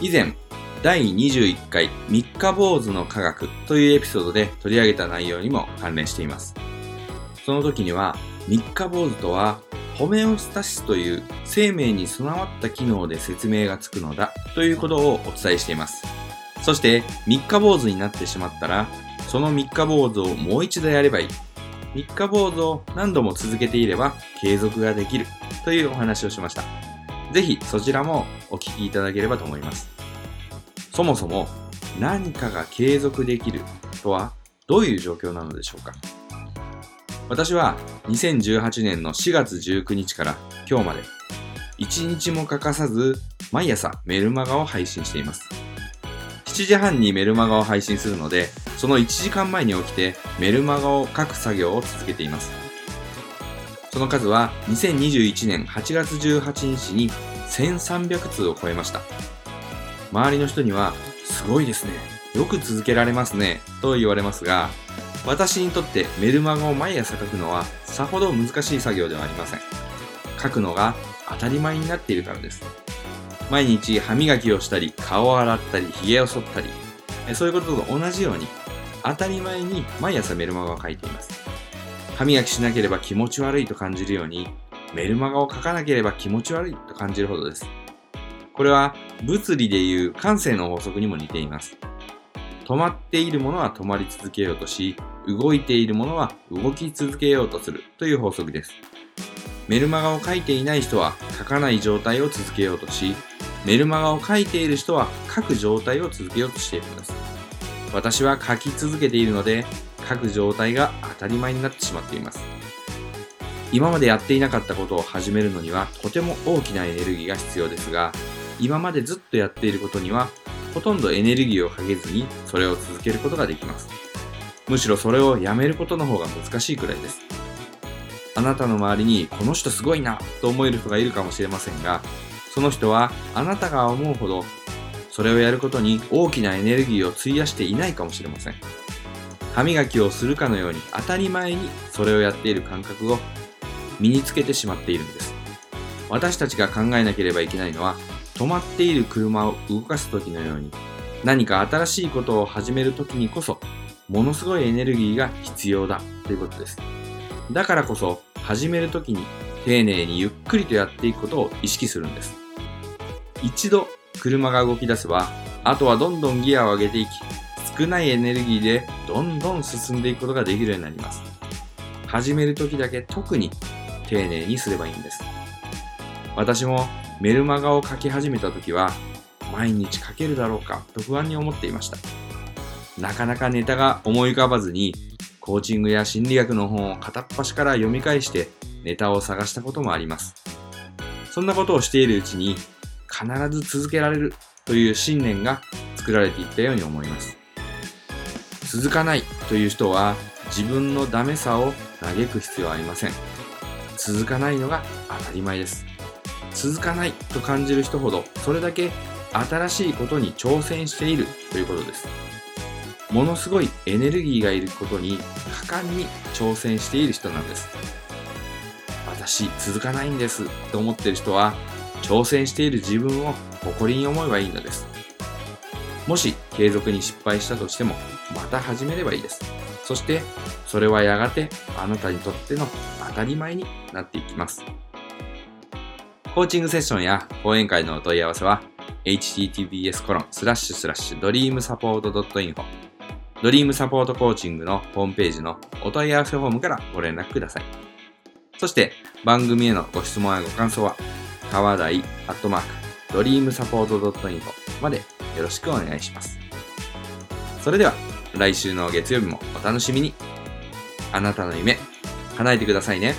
以前、第21回三日坊主の科学というエピソードで取り上げた内容にも関連しています。その時には、三日坊主とは、ホメオスタシスという生命に備わった機能で説明がつくのだということをお伝えしています。そして、三日坊主になってしまったら、その三日坊主をもう一度やればいい。三日坊主を何度も続けていれば継続ができるというお話をしました。ぜひそちらもお聞きいただければと思います。そもそも何かが継続できるとはどういう状況なのでしょうか私は2018年の4月19日から今日まで1日も欠かさず毎朝メルマガを配信しています。7時半にメルマガを配信するので、その1時間前に起きてメルマガを書く作業を続けています。その数は2021年8月18日に1300通を超えました。周りの人には、すごいですね。よく続けられますね。と言われますが、私にとってメルマガを毎朝書くのはさほど難しい作業ではありません。書くのが当たり前になっているからです。毎日歯磨きをしたり、顔を洗ったり、髭を剃ったり、そういうことと同じように、当たり前に毎朝メルマガを書いています。歯磨きしなければ気持ち悪いと感じるように、メルマガを書かなければ気持ち悪いと感じるほどです。これは物理でいう感性の法則にも似ています。止まっているものは止まり続けようとし、動いているものは動き続けようとするという法則です。メルマガを書いていない人は書かない状態を続けようとし、メルマガを書いている人は書く状態を続けようとしているのです。私は書き続けているので、書く状態が当たり前になってしまっています。今までやっていなかったことを始めるのにはとても大きなエネルギーが必要ですが、今までずっとやっていることにはほとんどエネルギーをかけずにそれを続けることができます。むしろそれをやめることの方が難しいくらいです。あなたの周りにこの人すごいなと思える人がいるかもしれませんが、その人はあなたが思うほどそれをやることに大きなエネルギーを費やしていないかもしれません。歯磨きをするかのように当たり前にそれをやっている感覚を身につけてしまっているんです。私たちが考えなければいけないのは、止まっている車を動かす時のように、何か新しいことを始める時にこそ、ものすごいエネルギーが必要だということです。だからこそ、始める時に丁寧にゆっくりとやっていくことを意識するんです。一度車が動き出せば、あとはどんどんギアを上げていき、少ないエネルギーでどんどん進んでいくことができるようになります。始める時だけ特に丁寧にすればいいんです。私もメルマガを書き始めた時は毎日書けるだろうかと不安に思っていました。なかなかネタが思い浮かばずにコーチングや心理学の本を片っ端から読み返してネタを探したこともあります。そんなことをしているうちに必ず続けられるという信念が作られていったように思います。続かないという人は自分のダメさを嘆く必要はありません。続かないのが当たり前です。続かないと感じる人ほどそれだけ新しいことに挑戦しているということです。ものすごいエネルギーがいることに果敢に挑戦している人なんです。私続かないんですと思っている人は挑戦している自分を誇りに思えばいいのです。もし継続に失敗したとしてもまた始めればいいです。そして、それはやがてあなたにとってのたり前になっていきます。コーチングセッションや講演会のお問い合わせは、https コロンスラッシュスラッシュドリームサポート .info ドリームサポートコーチングのホームページのお問い合わせフォームからご連絡ください。そして番組へのご質問やご感想は、川台アットマークドリームサポート .info までよろしくお願いします。それでは、来週の月曜日もお楽しみに。あなたの夢、叶えてくださいね。